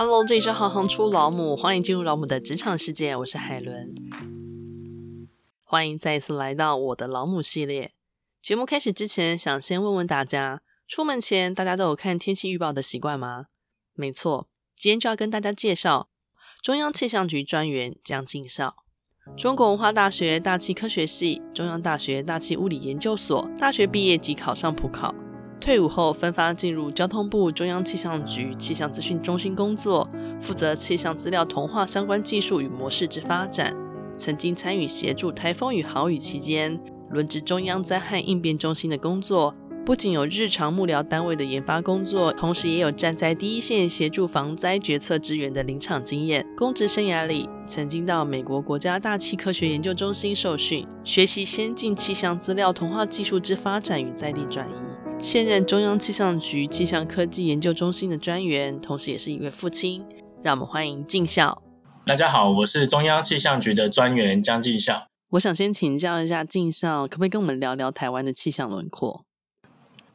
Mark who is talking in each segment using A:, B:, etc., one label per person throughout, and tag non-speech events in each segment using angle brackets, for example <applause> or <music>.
A: Hello，这里是行行出老母，欢迎进入老母的职场世界，我是海伦。欢迎再一次来到我的老母系列。节目开始之前，想先问问大家，出门前大家都有看天气预报的习惯吗？没错，今天就要跟大家介绍中央气象局专员江进孝。中国文化大学大气科学系、中央大学大气物理研究所大学毕业即考上普考，退伍后分发进入交通部中央气象局气象资讯中心工作，负责气象资料同化相关技术与模式之发展。曾经参与协助台风与豪雨期间轮值中央灾害应变中心的工作，不仅有日常幕僚单位的研发工作，同时也有站在第一线协助防灾决策支援的临场经验。公职生涯里，曾经到美国国家大气科学研究中心受训，学习先进气象资料同化技术之发展与在地转移。现任中央气象局气象科技研究中心的专员，同时也是一位父亲。让我们欢迎进孝。
B: 大家好，我是中央气象局的专员江静孝。
A: 我想先请教一下进孝，可不可以跟我们聊聊台湾的气象轮廓？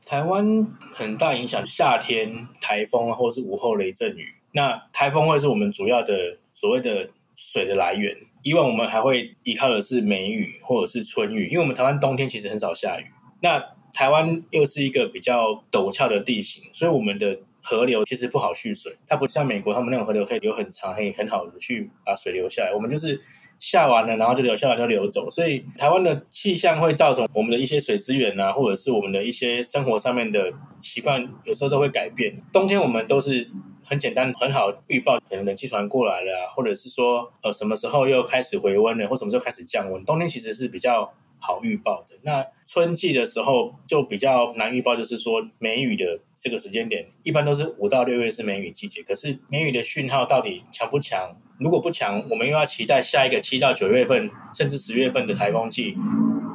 B: 台湾很大影响夏天台风或是午后雷阵雨。那台风会是我们主要的所谓的水的来源。以往我们还会依靠的是梅雨或者是春雨，因为我们台湾冬天其实很少下雨。那台湾又是一个比较陡峭的地形，所以我们的河流其实不好蓄水，它不像美国，他们那种河流可以流很长，可以很好的去把水流下来。我们就是下完了，然后就流下来就流走。所以台湾的气象会造成我们的一些水资源啊，或者是我们的一些生活上面的习惯，有时候都会改变。冬天我们都是很简单很好预报，可能冷气团过来了，或者是说呃什么时候又开始回温了，或什么时候开始降温。冬天其实是比较好预报的。那春季的时候就比较难预报，就是说梅雨的这个时间点，一般都是五到六月是梅雨季节。可是梅雨的讯号到底强不强？如果不强，我们又要期待下一个七到九月份，甚至十月份的台风季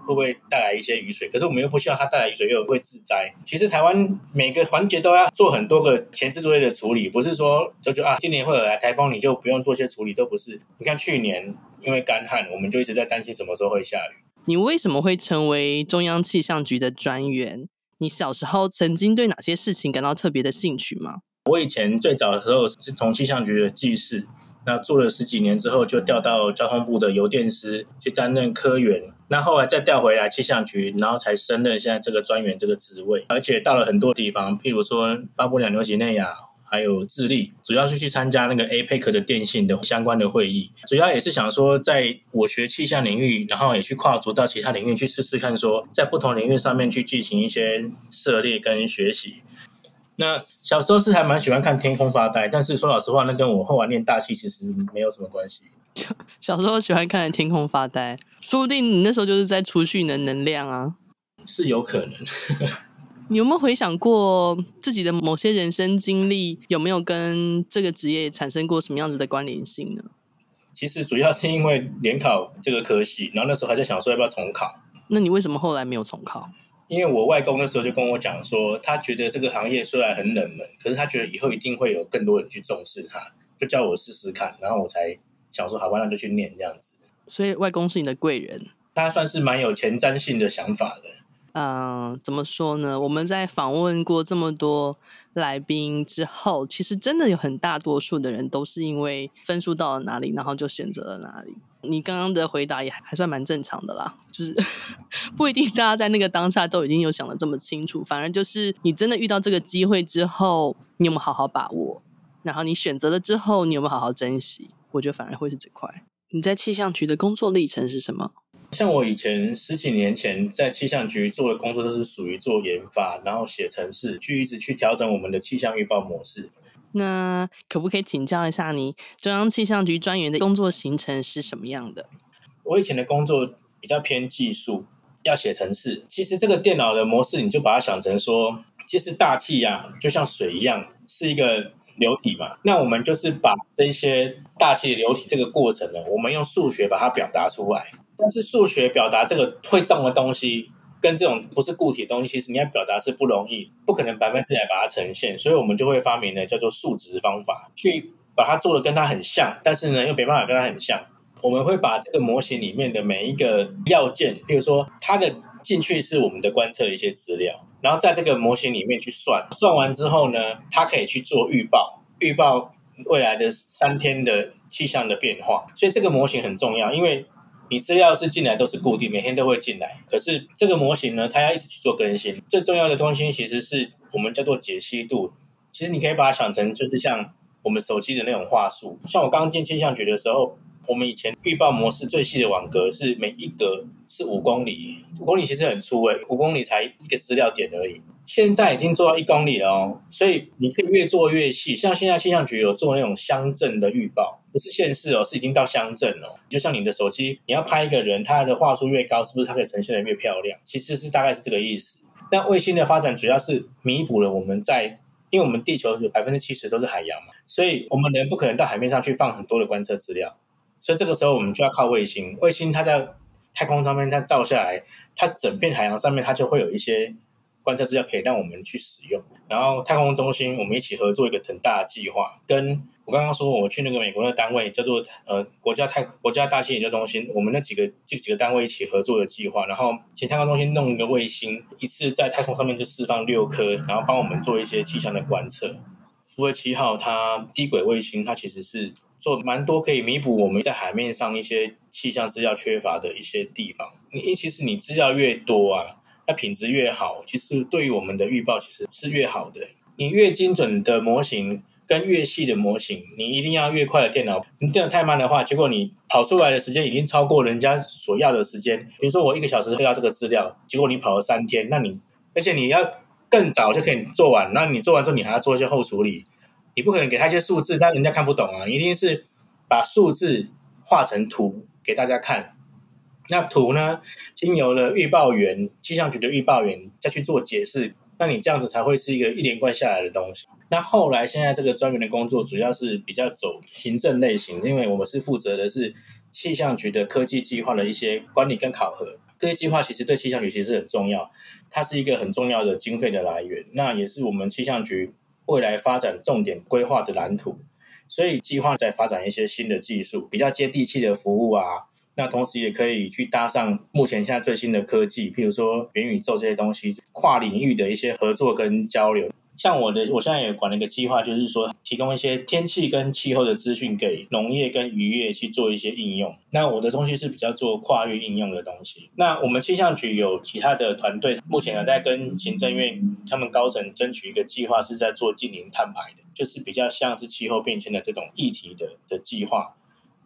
B: 会不会带来一些雨水？可是我们又不希望它带来雨水又会致灾。其实台湾每个环节都要做很多个前置作业的处理，不是说就就啊，今年会有来台风，你就不用做些处理，都不是。你看去年因为干旱，我们就一直在担心什么时候会下雨。
A: 你为什么会成为中央气象局的专员？你小时候曾经对哪些事情感到特别的兴趣吗？
B: 我以前最早的时候是从气象局的技师，那做了十几年之后，就调到交通部的邮电司去担任科员，那后来再调回来气象局，然后才升任现在这个专员这个职位，而且到了很多地方，譬如说巴布亚纽几内亚。还有智利，主要是去参加那个 APEC 的电信的相关的会议，主要也是想说，在我学气象领域，然后也去跨足到其他领域去试试看，说在不同领域上面去进行一些涉猎跟学习。那小时候是还蛮喜欢看天空发呆，但是说老实话，那跟我后来念大气其实没有什么关系。<laughs>
A: 小时候喜欢看天空发呆，说不定你那时候就是在储蓄你的能量啊，
B: 是有可能。
A: 你有没有回想过自己的某些人生经历，有没有跟这个职业产生过什么样子的关联性呢？
B: 其实主要是因为联考这个科系，然后那时候还在想说要不要重考。
A: 那你为什么后来没有重考？
B: 因为我外公那时候就跟我讲说，他觉得这个行业虽然很冷门，可是他觉得以后一定会有更多人去重视它，就叫我试试看。然后我才想说，好吧，那就去念这样子。
A: 所以外公是你的贵人，
B: 他算是蛮有前瞻性的想法的。
A: 嗯，怎么说呢？我们在访问过这么多来宾之后，其实真的有很大多数的人都是因为分数到了哪里，然后就选择了哪里。你刚刚的回答也还算蛮正常的啦，就是 <laughs> 不一定大家在那个当下都已经有想的这么清楚，反而就是你真的遇到这个机会之后，你有没有好好把握？然后你选择了之后，你有没有好好珍惜？我觉得反而会是这块。你在气象局的工作历程是什么？
B: 像我以前十几年前在气象局做的工作，都是属于做研发，然后写程式，去一直去调整我们的气象预报模式。
A: 那可不可以请教一下你，中央气象局专员的工作行程是什么样的？
B: 我以前的工作比较偏技术，要写程式。其实这个电脑的模式，你就把它想成说，其实大气呀、啊，就像水一样，是一个流体嘛。那我们就是把这些大气流体这个过程呢，我们用数学把它表达出来。但是数学表达这个会动的东西，跟这种不是固体的东西，其实你要表达是不容易，不可能百分之百把它呈现，所以我们就会发明了叫做数值方法，去把它做的跟它很像，但是呢又没办法跟它很像。我们会把这个模型里面的每一个要件，比如说它的进去是我们的观测一些资料，然后在这个模型里面去算，算完之后呢，它可以去做预报，预报未来的三天的气象的变化。所以这个模型很重要，因为你资料是进来都是固定，每天都会进来。可是这个模型呢，它要一直去做更新。最重要的东西其实是我们叫做解析度。其实你可以把它想成就是像我们手机的那种画素。像我刚刚进气象局的时候，我们以前预报模式最细的网格是每一格是五公里，五公里其实很粗诶，五公里才一个资料点而已。现在已经做到一公里了哦，所以你可以越做越细。像现在气象局有做那种乡镇的预报，不是县市哦，是已经到乡镇了。就像你的手机，你要拍一个人，他的话术越高，是不是它可以呈现得越漂亮？其实是大概是这个意思。那卫星的发展主要是弥补了我们在，因为我们地球有百分之七十都是海洋嘛，所以我们人不可能到海面上去放很多的观测资料。所以这个时候我们就要靠卫星，卫星它在太空上面它照下来，它整片海洋上面它就会有一些观测资料可以让我们去使用。然后太空中心我们一起合作一个很大的计划，跟我刚刚说我去那个美国的单位叫做呃国家太国家大气研究中心，我们那几个这几个单位一起合作的计划，然后请太空中心弄一个卫星，一次在太空上面就释放六颗，然后帮我们做一些气象的观测。福卫七号它低轨卫星，它其实是。做蛮多可以弥补我们在海面上一些气象资料缺乏的一些地方。你其实你资料越多啊，那品质越好，其实对于我们的预报其实是越好的。你越精准的模型跟越细的模型，你一定要越快的电脑。你电脑太慢的话，结果你跑出来的时间已经超过人家所要的时间。比如说我一个小时要这个资料，结果你跑了三天，那你而且你要更早就可以做完，那你做完之后你还要做一些后处理。你不可能给他一些数字，但人家看不懂啊！你一定是把数字画成图给大家看。那图呢，经由了预报员、气象局的预报员再去做解释，那你这样子才会是一个一连贯下来的东西。那后来现在这个专员的工作主要是比较走行政类型，因为我们是负责的是气象局的科技计划的一些管理跟考核。科技计划其实对气象局其实很重要，它是一个很重要的经费的来源，那也是我们气象局。未来发展重点规划的蓝图，所以计划在发展一些新的技术，比较接地气的服务啊。那同时也可以去搭上目前现在最新的科技，譬如说元宇宙这些东西，跨领域的一些合作跟交流。像我的，我现在也管了一个计划，就是说提供一些天气跟气候的资讯给农业跟渔业去做一些应用。那我的东西是比较做跨域应用的东西。那我们气象局有其他的团队，目前还在跟行政院他们高层争取一个计划，是在做近零碳排的，就是比较像是气候变迁的这种议题的的计划。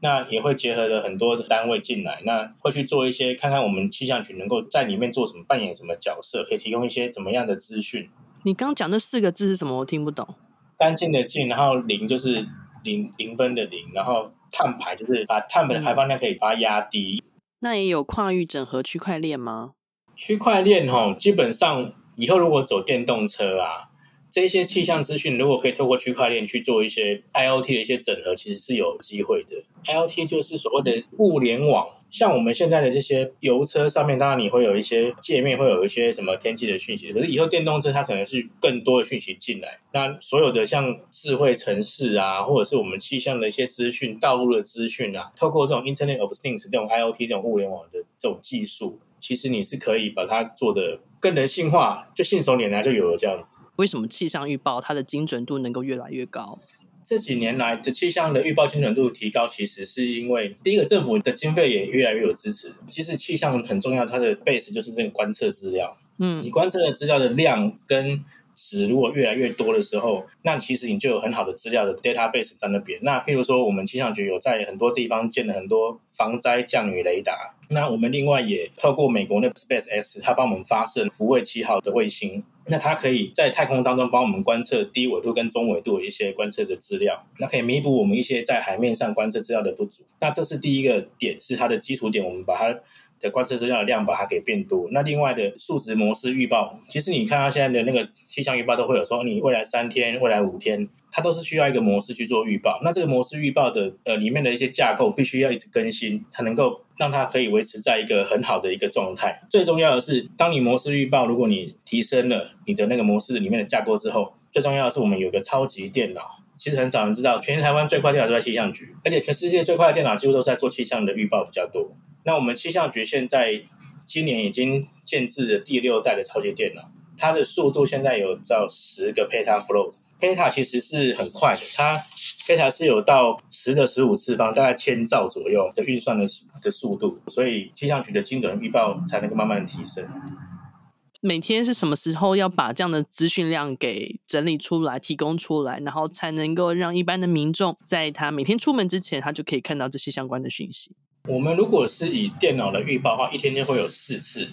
B: 那也会结合了很多的单位进来，那会去做一些，看看我们气象局能够在里面做什么，扮演什么角色，可以提供一些怎么样的资讯。
A: 你刚讲那四个字是什么？我听不懂。
B: 干净的净，然后零就是零零分的零，然后碳排就是把碳的排放量可以把它压低。
A: 那也有跨域整合区块链吗？
B: 区块链哈，基本上以后如果走电动车啊。这些气象资讯如果可以透过区块链去做一些 IoT 的一些整合，其实是有机会的。IoT 就是所谓的物联网，像我们现在的这些油车上面，当然你会有一些界面，会有一些什么天气的讯息。可是以后电动车它可能是更多的讯息进来，那所有的像智慧城市啊，或者是我们气象的一些资讯、道路的资讯啊，透过这种 Internet of Things 这种 IoT 这种物联网的这种技术，其实你是可以把它做的更人性化，就信手拈来就有了这样子。
A: 为什么气象预报它的精准度能够越来越高？
B: 这几年来的气象的预报精准度提高，其实是因为第一个政府的经费也越来越有支持。其实气象很重要，它的 base 就是这个观测资料。嗯，你观测的资料的量跟值如果越来越多的时候，那其实你就有很好的资料的 database 在那边。那譬如说，我们气象局有在很多地方建了很多防灾降雨雷达。那我们另外也透过美国那 SpaceX，它帮我们发射福卫七号的卫星。那它可以在太空当中帮我们观测低纬度跟中纬度的一些观测的资料，那可以弥补我们一些在海面上观测资料的不足。那这是第一个点，是它的基础点，我们把它的观测资料的量把它给变多。那另外的数值模式预报，其实你看到现在的那个气象预报都会有说，你未来三天、未来五天。它都是需要一个模式去做预报，那这个模式预报的呃里面的一些架构必须要一直更新，才能够让它可以维持在一个很好的一个状态。最重要的是，当你模式预报，如果你提升了你的那个模式里面的架构之后，最重要的是我们有个超级电脑。其实很少人知道，全台湾最快电脑都在气象局，而且全世界最快的电脑几乎都是在做气象的预报比较多。那我们气象局现在今年已经建置了第六代的超级电脑。它的速度现在有到十个 petaflops，peta 其实是很快的，它这台是有到十的十五次方，大概千兆左右的运算的的速度，所以气象局的精准预报才能够慢慢提升。
A: 每天是什么时候要把这样的资讯量给整理出来、提供出来，然后才能够让一般的民众在他每天出门之前，他就可以看到这些相关的讯息？
B: 我们如果是以电脑的预报的话，一天就会有四次。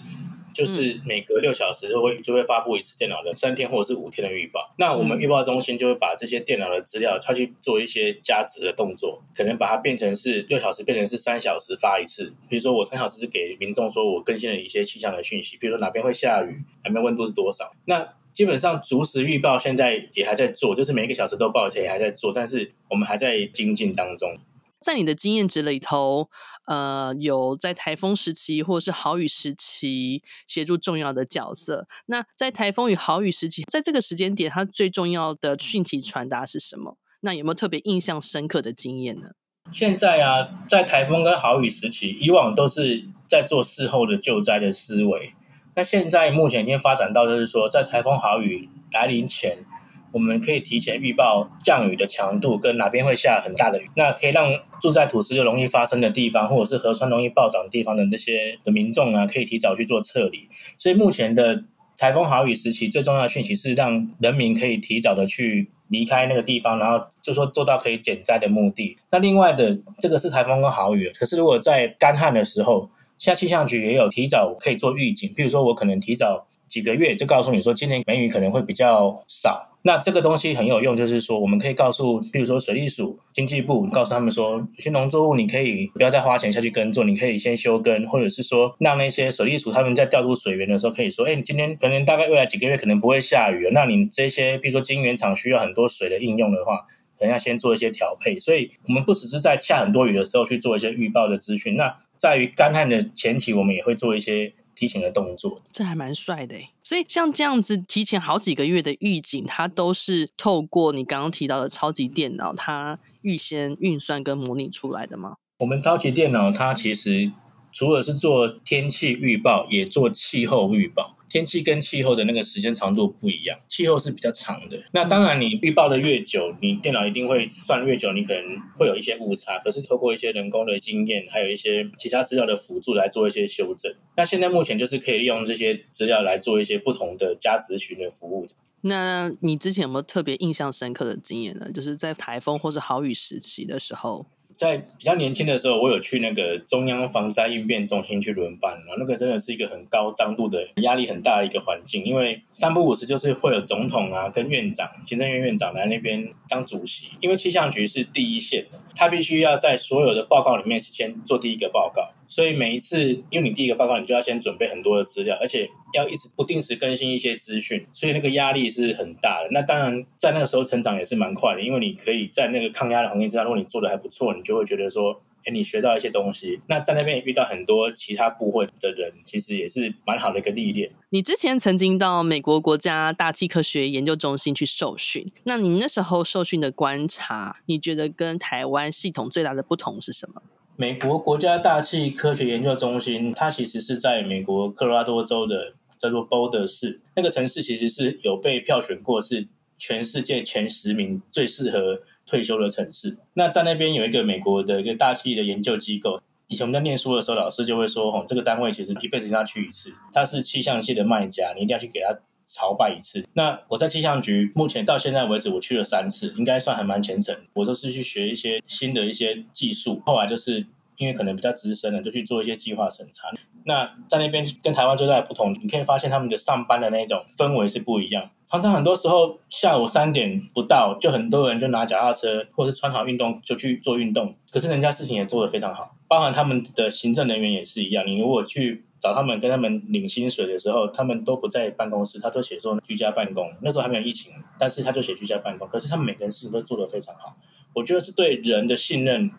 B: 就是每隔六小时就会就会发布一次电脑的三天或者是五天的预报。那我们预报中心就会把这些电脑的资料，它去做一些加值的动作，可能把它变成是六小时变成是三小时发一次。比如说我三小时是给民众说我更新了一些气象的讯息，比如说哪边会下雨，哪边温度是多少。那基本上逐时预报现在也还在做，就是每一个小时都报，而且也还在做，但是我们还在精进当中。
A: 在你的经验值里头，呃，有在台风时期或者是豪雨时期协助重要的角色。那在台风与豪雨时期，在这个时间点，它最重要的讯息传达是什么？那有没有特别印象深刻的经验呢？
B: 现在啊，在台风跟豪雨时期，以往都是在做事后的救灾的思维。那现在目前已经发展到，就是说，在台风豪雨来临前。我们可以提前预报降雨的强度跟哪边会下很大的雨，那可以让住在土石流容易发生的地方，或者是河川容易暴涨的地方的那些的民众啊，可以提早去做撤离。所以目前的台风豪雨时期，最重要的讯息是让人民可以提早的去离开那个地方，然后就说做到可以减灾的目的。那另外的这个是台风跟豪雨，可是如果在干旱的时候，现在气象局也有提早可以做预警，譬如说我可能提早。几个月就告诉你说，今年梅雨可能会比较少。那这个东西很有用，就是说我们可以告诉，比如说水利署、经济部，告诉他们说，有些农作物你可以不要再花钱下去耕作，你可以先休耕，或者是说让那些水利署他们在调度水源的时候，可以说，哎，你今天可能大概未来几个月可能不会下雨，那你这些比如说晶圆厂需要很多水的应用的话，可能要先做一些调配。所以，我们不只是在下很多雨的时候去做一些预报的资讯，那在于干旱的前期，我们也会做一些。提前的动作，
A: 这还蛮帅的。所以像这样子提前好几个月的预警，它都是透过你刚刚提到的超级电脑，它预先运算跟模拟出来的吗？
B: 我们超级电脑它其实除了是做天气预报，也做气候预报。天气跟气候的那个时间长度不一样，气候是比较长的。那当然，你预报的越久，你电脑一定会算越久，你可能会有一些误差。可是透过一些人工的经验，还有一些其他资料的辅助来做一些修正。那现在目前就是可以利用这些资料来做一些不同的加值询的服务。
A: 那你之前有没有特别印象深刻的经验呢？就是在台风或者豪雨时期的时候。
B: 在比较年轻的时候，我有去那个中央防灾应变中心去轮班，然后那个真的是一个很高张度的、压力很大的一个环境，因为三不五时就是会有总统啊跟院长、行政院院长来那边当主席，因为气象局是第一线的，他必须要在所有的报告里面先做第一个报告。所以每一次，因为你第一个报告，你就要先准备很多的资料，而且要一直不定时更新一些资讯，所以那个压力是很大的。那当然，在那个时候成长也是蛮快的，因为你可以在那个抗压的环境之下，如果你做的还不错，你就会觉得说，哎，你学到一些东西。那在那边也遇到很多其他部会的人，其实也是蛮好的一个历练。
A: 你之前曾经到美国国家大气科学研究中心去受训，那你那时候受训的观察，你觉得跟台湾系统最大的不同是什么？
B: 美国国家大气科学研究中心，它其实是在美国科罗拉多州的叫做 Boulder 市，那个城市其实是有被票选过是全世界前十名最适合退休的城市。那在那边有一个美国的一个大气的研究机构，以前我们在念书的时候，老师就会说，哦，这个单位其实一辈子一定要去一次，它是气象系的卖家，你一定要去给他朝拜一次。那我在气象局目前到现在为止，我去了三次，应该算还蛮虔诚。我都是去学一些新的一些技术，后来就是因为可能比较资深了，就去做一些计划审查。那在那边跟台湾最大的不同，你可以发现他们的上班的那种氛围是不一样。常常很多时候下午三点不到，就很多人就拿脚踏车或是穿好运动就去做运动。可是人家事情也做得非常好，包含他们的行政人员也是一样。你如果去找他们跟他们领薪水的时候，他们都不在办公室，他都写说居家办公。那时候还没有疫情，但是他就写居家办公。可是他们每个人事情都做得非常好，我觉得是对人的信任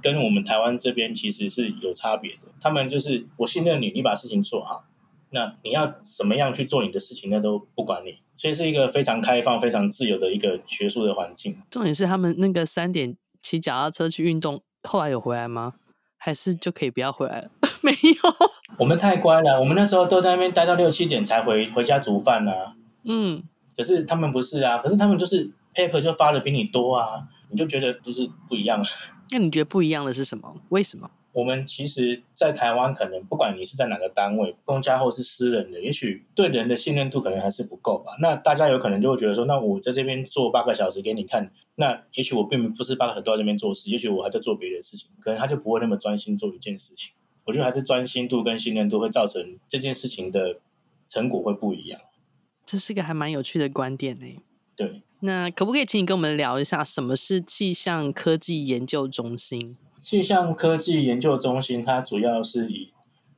B: 跟我们台湾这边其实是有差别的。他们就是我信任你，你把事情做好，那你要怎么样去做你的事情，那都不管你。所以是一个非常开放、非常自由的一个学术的环境。
A: 重点是他们那个三点骑脚踏车去运动，后来有回来吗？还是就可以不要回来了？<laughs> 没有，
B: 我们太乖了。我们那时候都在那边待到六七点才回回家煮饭啊。
A: 嗯，
B: 可是他们不是啊，可是他们就是 paper 就发的比你多啊。你就觉得就是不一样。<laughs>
A: 那你觉得不一样的是什么？为什么？
B: 我们其实，在台湾，可能不管你是在哪个单位，公家或是私人的，也许对人的信任度可能还是不够吧。那大家有可能就会觉得说，那我在这边做八个小时给你看，那也许我并不是八个小时都在这边做事，也许我还在做别的事情，可能他就不会那么专心做一件事情。我觉得还是专心度跟信任度会造成这件事情的成果会不一样。
A: 这是一个还蛮有趣的观点呢。
B: 对，
A: 那可不可以请你跟我们聊一下，什么是气象科技研究中心？
B: 气象科技研究中心，它主要是以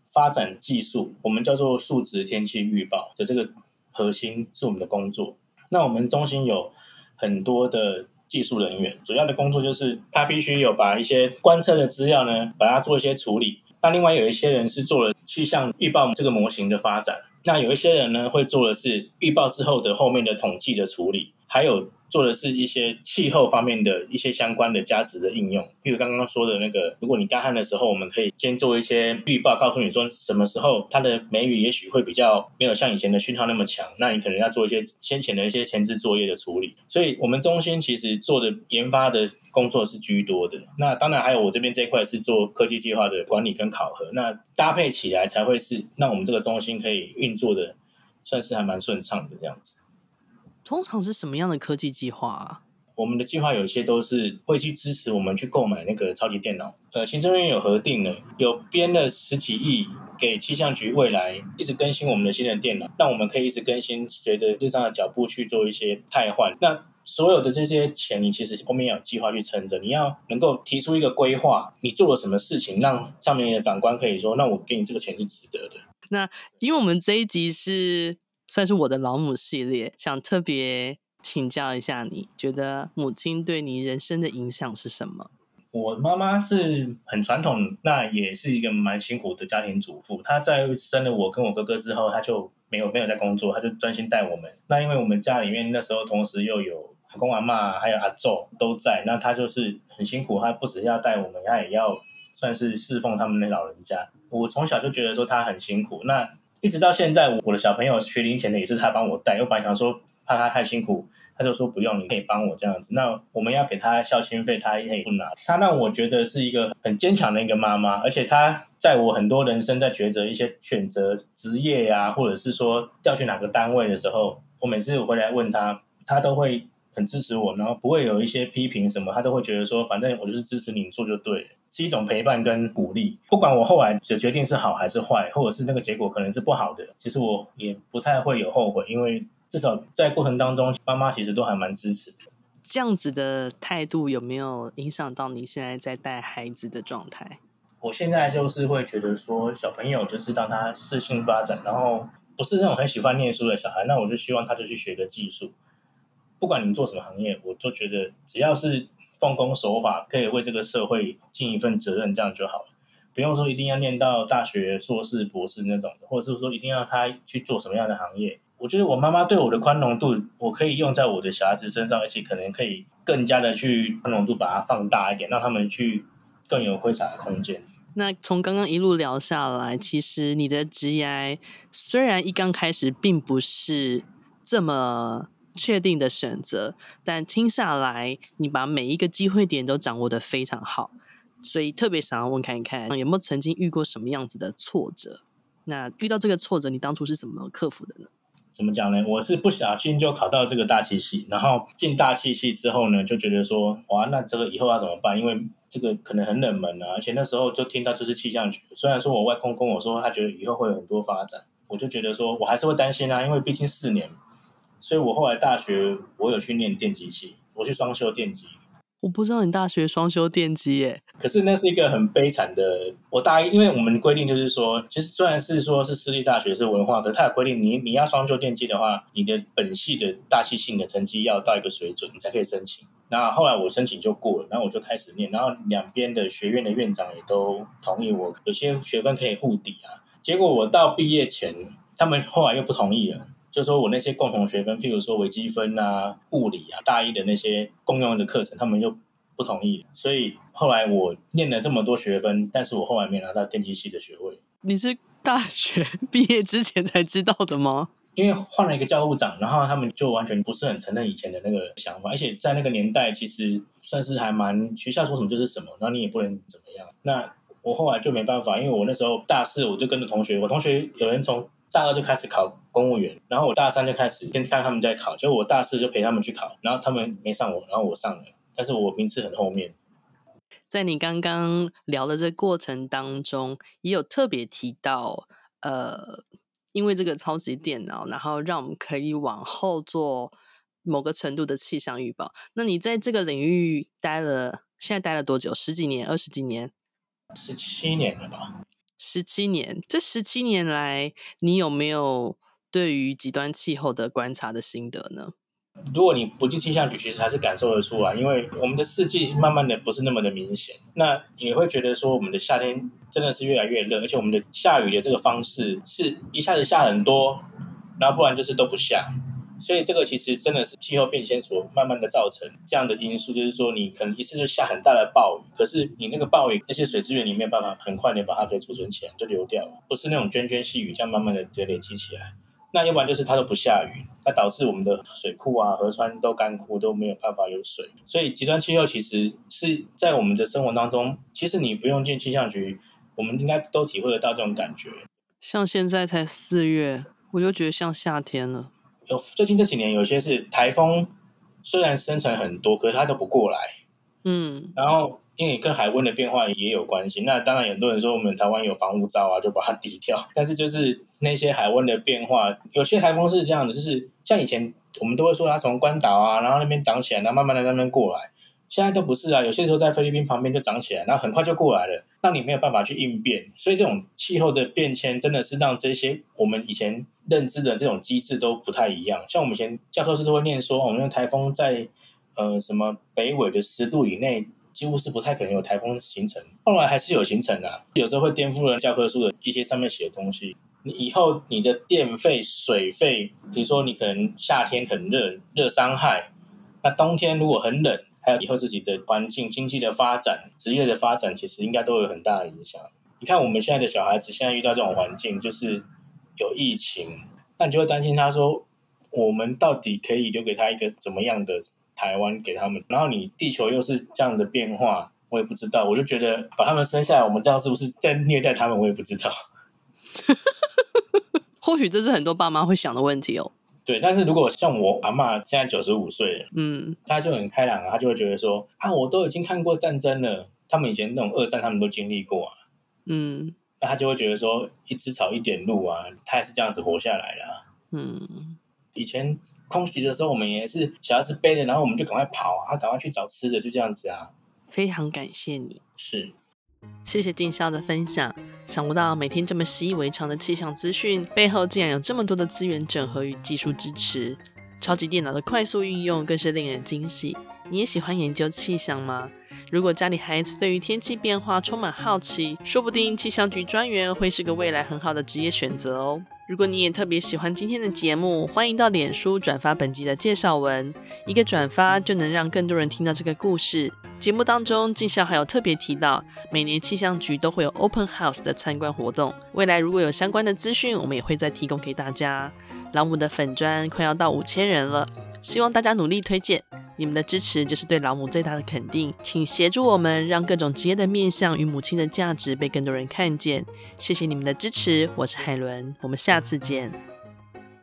B: 发展技术，我们叫做数值天气预报的这个核心是我们的工作。那我们中心有很多的技术人员，主要的工作就是他必须有把一些观测的资料呢，把它做一些处理。那另外有一些人是做了去向预报这个模型的发展，那有一些人呢会做的是预报之后的后面的统计的处理，还有。做的是一些气候方面的一些相关的价值的应用，比如刚刚说的那个，如果你干旱的时候，我们可以先做一些预报，告诉你说什么时候它的梅雨也许会比较没有像以前的讯号那么强，那你可能要做一些先前的一些前置作业的处理。所以，我们中心其实做的研发的工作是居多的。那当然还有我这边这一块是做科技计划的管理跟考核，那搭配起来才会是让我们这个中心可以运作的，算是还蛮顺畅的这样子。
A: 通常是什么样的科技计划啊？
B: 我们的计划有一些都是会去支持我们去购买那个超级电脑。呃，行政院有核定了，有编了十几亿给气象局，未来一直更新我们的新的电脑，让我们可以一直更新，随着日上的脚步去做一些汰换。那所有的这些钱，你其实后面要有计划去撑着，你要能够提出一个规划，你做了什么事情，让上面的长官可以说，那我给你这个钱是值得的。
A: 那因为我们这一集是。算是我的老母系列，想特别请教一下你，你觉得母亲对你人生的影响是什么？
B: 我妈妈是很传统，那也是一个蛮辛苦的家庭主妇。她在生了我跟我哥哥之后，她就没有没有在工作，她就专心带我们。那因为我们家里面那时候同时又有阿公阿妈还有阿祖都在，那她就是很辛苦，她不只是要带我们，她也要算是侍奉他们的老人家。我从小就觉得说她很辛苦，那。一直到现在，我的小朋友学龄前的也是他帮我带。我本来想说怕他太辛苦，他就说不用，你可以帮我这样子。那我们要给他孝心费，他也不拿。他让我觉得是一个很坚强的一个妈妈，而且他在我很多人生在抉择一些选择职业呀、或者是说要去哪个单位的时候，我每次回来问他，他都会。很支持我，然后不会有一些批评什么，他都会觉得说，反正我就是支持你做就对了，是一种陪伴跟鼓励。不管我后来的决定是好还是坏，或者是那个结果可能是不好的，其实我也不太会有后悔，因为至少在过程当中，妈妈其实都还蛮支持的。
A: 这样子的态度有没有影响到你现在在带孩子的状态？
B: 我现在就是会觉得说，小朋友就是让他适性发展，然后不是那种很喜欢念书的小孩，那我就希望他就去学个技术。不管你们做什么行业，我都觉得只要是奉公守法，可以为这个社会尽一份责任，这样就好了。不用说一定要念到大学、硕士、博士那种，或者是说一定要他去做什么样的行业。我觉得我妈妈对我的宽容度，我可以用在我的小孩子身上，而且可能可以更加的去宽容度把它放大一点，让他们去更有挥洒的空间。
A: 那从刚刚一路聊下来，其实你的职业虽然一刚开始并不是这么。确定的选择，但听下来，你把每一个机会点都掌握得非常好，所以特别想要问看一看，有没有曾经遇过什么样子的挫折？那遇到这个挫折，你当初是怎么克服的呢？
B: 怎么讲呢？我是不小心就考到这个大气系，然后进大气系之后呢，就觉得说，哇，那这个以后要怎么办？因为这个可能很冷门啊，而且那时候就听到就是气象局，虽然说我外公跟我说他觉得以后会有很多发展，我就觉得说我还是会担心啊，因为毕竟四年。所以我后来大学我有去念电机系，我去双修电机。
A: 我不知道你大学双修电机耶。
B: 可是那是一个很悲惨的。我大一，因为我们规定就是说，其实虽然是说是私立大学是文化，可是它有规定，你你要双修电机的话，你的本系的大气性的成绩要到一个水准，你才可以申请。那后来我申请就过了，然后我就开始念，然后两边的学院的院长也都同意我，有些学分可以互抵啊。结果我到毕业前，他们后来又不同意了。就说我那些共同学分，譬如说微积分啊、物理啊，大一的那些共用的课程，他们又不同意，所以后来我念了这么多学分，但是我后来没拿到电机系的学位。
A: 你是大学 <laughs> 毕业之前才知道的吗？
B: 因为换了一个教务长，然后他们就完全不是很承认以前的那个想法，而且在那个年代，其实算是还蛮学校说什么就是什么，然后你也不能怎么样。那我后来就没办法，因为我那时候大四我就跟着同学，我同学有人从大二就开始考公务员，然后我大三就开始先看他们在考，就我大四就陪他们去考，然后他们没上我，然后我上了，但是我名次很后面。
A: 在你刚刚聊的这个过程当中，也有特别提到，呃，因为这个超级电脑，然后让我们可以往后做某个程度的气象预报。那你在这个领域待了，现在待了多久？十几年？二十几年？
B: 十七年了吧？
A: 十七年。这十七年来，你有没有对于极端气候的观察的心得呢？
B: 如果你不进气象局，其实还是感受得出来，因为我们的四季慢慢的不是那么的明显。那你会觉得说，我们的夏天真的是越来越热，而且我们的下雨的这个方式是一下子下很多，然后不然就是都不下。所以这个其实真的是气候变迁所慢慢的造成这样的因素，就是说你可能一次就下很大的暴雨，可是你那个暴雨那些水资源你没有办法很快的把它给储存起来，就流掉了，不是那种涓涓细雨这样慢慢的就累积起来。那要不然就是它都不下雨，那导致我们的水库啊、河川都干枯，都没有办法有水。所以极端气候其实是在我们的生活当中，其实你不用进气象局，我们应该都体会得到这种感觉。
A: 像现在才四月，我就觉得像夏天了。
B: 有最近这几年有些是台风，虽然生成很多，可是它都不过来。嗯，然后。因为跟海温的变化也有关系，那当然很多人说我们台湾有防雾罩啊，就把它抵掉。但是就是那些海温的变化，有些台风是这样的，就是像以前我们都会说它从关岛啊，然后那边涨起来，然后慢慢的那边过来。现在都不是啊，有些时候在菲律宾旁边就涨起来，然后很快就过来了，让你没有办法去应变。所以这种气候的变迁真的是让这些我们以前认知的这种机制都不太一样。像我们以前教科书都会念说，我们的台风在呃什么北纬的十度以内。几乎是不太可能有台风形成，后来还是有形成啊，有时候会颠覆了教科书的一些上面写的东西。你以后你的电费、水费，比如说你可能夏天很热，热伤害；那冬天如果很冷，还有以后自己的环境、经济的发展、职业的发展，其实应该都有很大的影响。你看我们现在的小孩子，现在遇到这种环境，就是有疫情，那你就会担心他说，我们到底可以留给他一个怎么样的？台湾给他们，然后你地球又是这样的变化，我也不知道。我就觉得把他们生下来，我们这样是不是在虐待他们？我也不知道。<laughs>
A: 或许这是很多爸妈会想的问题哦。
B: 对，但是如果像我阿妈现在九十五岁，嗯，他就很开朗啊，他就会觉得说啊，我都已经看过战争了，他们以前那种二战他们都经历过啊，嗯，那他就会觉得说一枝草一点露啊，他也是这样子活下来的啊，嗯，以前。空袭的时候，我们也是小孩子背着，然后我们就赶快跑啊，赶快去找吃的，就这样子啊。
A: 非常感谢你，
B: 是，
A: 谢谢定肖的分享。想不到每天这么习以为常的气象资讯背后，竟然有这么多的资源整合与技术支持。超级电脑的快速运用更是令人惊喜。你也喜欢研究气象吗？如果家里孩子对于天气变化充满好奇，说不定气象局专员会是个未来很好的职业选择哦。如果你也特别喜欢今天的节目，欢迎到脸书转发本集的介绍文，一个转发就能让更多人听到这个故事。节目当中，静孝还有特别提到，每年气象局都会有 Open House 的参观活动，未来如果有相关的资讯，我们也会再提供给大家。老母的粉砖快要到五千人了，希望大家努力推荐。你们的支持就是对老母最大的肯定，请协助我们，让各种职业的面相与母亲的价值被更多人看见。谢谢你们的支持，我是海伦，我们下次见。